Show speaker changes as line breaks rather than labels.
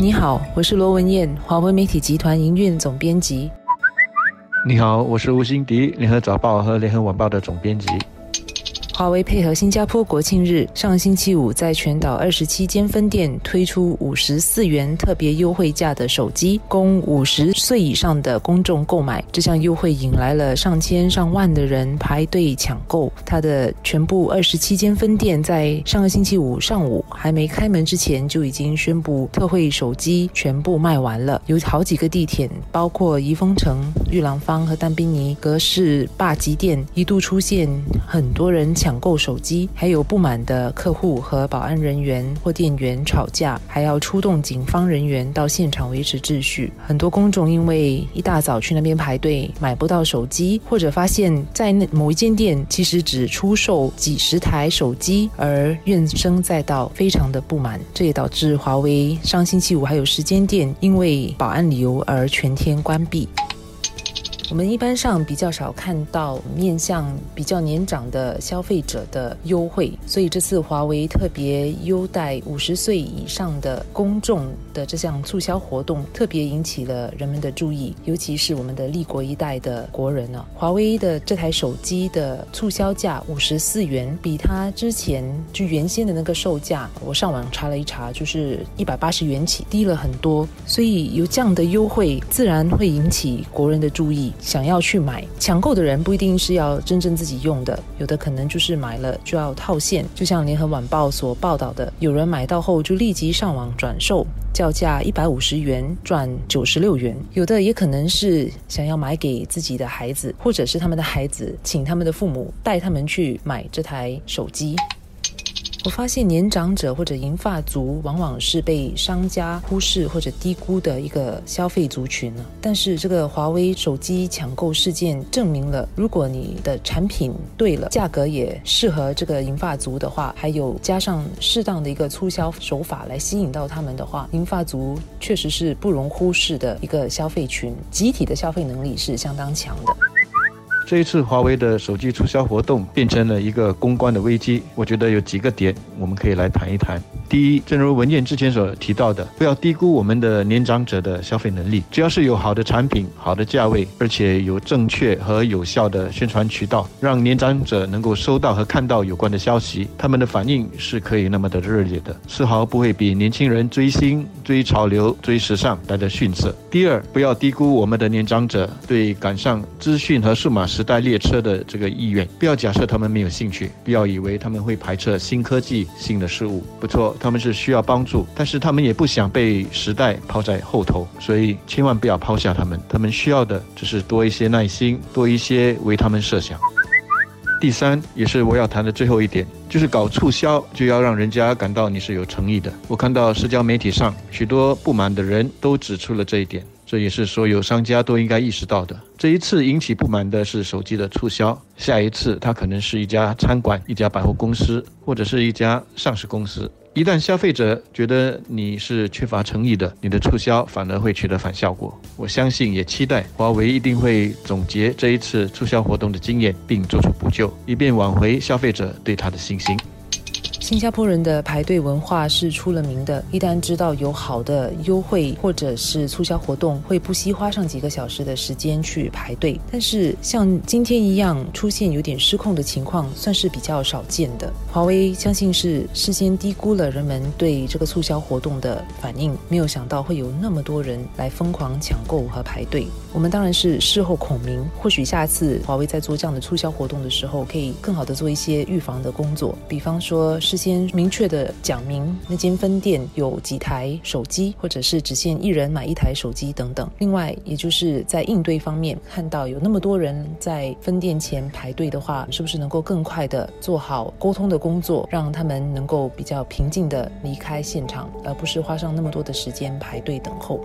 你好，我是罗文艳，华为媒体集团营运总编辑。
你好，我是吴欣迪，联合早报和联合晚报的总编辑。
华为配合新加坡国庆日，上星期五在全岛二十七间分店推出五十四元特别优惠价的手机，供五十岁以上的公众购买。这项优惠引来了上千上万的人排队抢购。它的全部二十七间分店在上个星期五上午还没开门之前，就已经宣布特惠手机全部卖完了。有好几个地点，包括怡丰城、玉兰坊和丹宾尼格式霸极店，一度出现很多人。抢购手机，还有不满的客户和保安人员或店员吵架，还要出动警方人员到现场维持秩序。很多公众因为一大早去那边排队买不到手机，或者发现，在那某一间店其实只出售几十台手机，而怨声载道，非常的不满。这也导致华为上星期五还有十间店因为保安理由而全天关闭。我们一般上比较少看到面向比较年长的消费者的优惠，所以这次华为特别优待五十岁以上的公众的这项促销活动，特别引起了人们的注意，尤其是我们的立国一代的国人呢。华为的这台手机的促销价五十四元，比它之前就原先的那个售价，我上网查了一查，就是一百八十元起，低了很多。所以有这样的优惠，自然会引起国人的注意。想要去买抢购的人不一定是要真正自己用的，有的可能就是买了就要套现。就像联合晚报所报道的，有人买到后就立即上网转售，叫价一百五十元赚九十六元。有的也可能是想要买给自己的孩子，或者是他们的孩子，请他们的父母带他们去买这台手机。我发现年长者或者银发族往往是被商家忽视或者低估的一个消费族群呢。但是这个华为手机抢购事件证明了，如果你的产品对了，价格也适合这个银发族的话，还有加上适当的一个促销手法来吸引到他们的话，银发族确实是不容忽视的一个消费群，集体的消费能力是相当强的。
这一次华为的手机促销活动变成了一个公关的危机，我觉得有几个点我们可以来谈一谈。第一，正如文件之前所提到的，不要低估我们的年长者的消费能力。只要是有好的产品、好的价位，而且有正确和有效的宣传渠道，让年长者能够收到和看到有关的消息，他们的反应是可以那么的热烈的，丝毫不会比年轻人追星、追潮流、追时尚来的逊色。第二，不要低估我们的年长者对赶上资讯和数码。时代列车的这个意愿，不要假设他们没有兴趣，不要以为他们会排斥新科技、新的事物。不错，他们是需要帮助，但是他们也不想被时代抛在后头，所以千万不要抛下他们。他们需要的只是多一些耐心，多一些为他们设想。第三，也是我要谈的最后一点，就是搞促销就要让人家感到你是有诚意的。我看到社交媒体上许多不满的人都指出了这一点。这也是所有商家都应该意识到的。这一次引起不满的是手机的促销，下一次它可能是一家餐馆、一家百货公司或者是一家上市公司。一旦消费者觉得你是缺乏诚意的，你的促销反而会取得反效果。我相信，也期待华为一定会总结这一次促销活动的经验，并做出补救，以便挽回消费者对它的信心。
新加坡人的排队文化是出了名的，一旦知道有好的优惠或者是促销活动，会不惜花上几个小时的时间去排队。但是像今天一样出现有点失控的情况，算是比较少见的。华为相信是事先低估了人们对这个促销活动的反应，没有想到会有那么多人来疯狂抢购和排队。我们当然是事后孔明，或许下次华为在做这样的促销活动的时候，可以更好的做一些预防的工作，比方说。事先明确的讲明那间分店有几台手机，或者是只限一人买一台手机等等。另外，也就是在应对方面，看到有那么多人在分店前排队的话，是不是能够更快的做好沟通的工作，让他们能够比较平静的离开现场，而不是花上那么多的时间排队等候。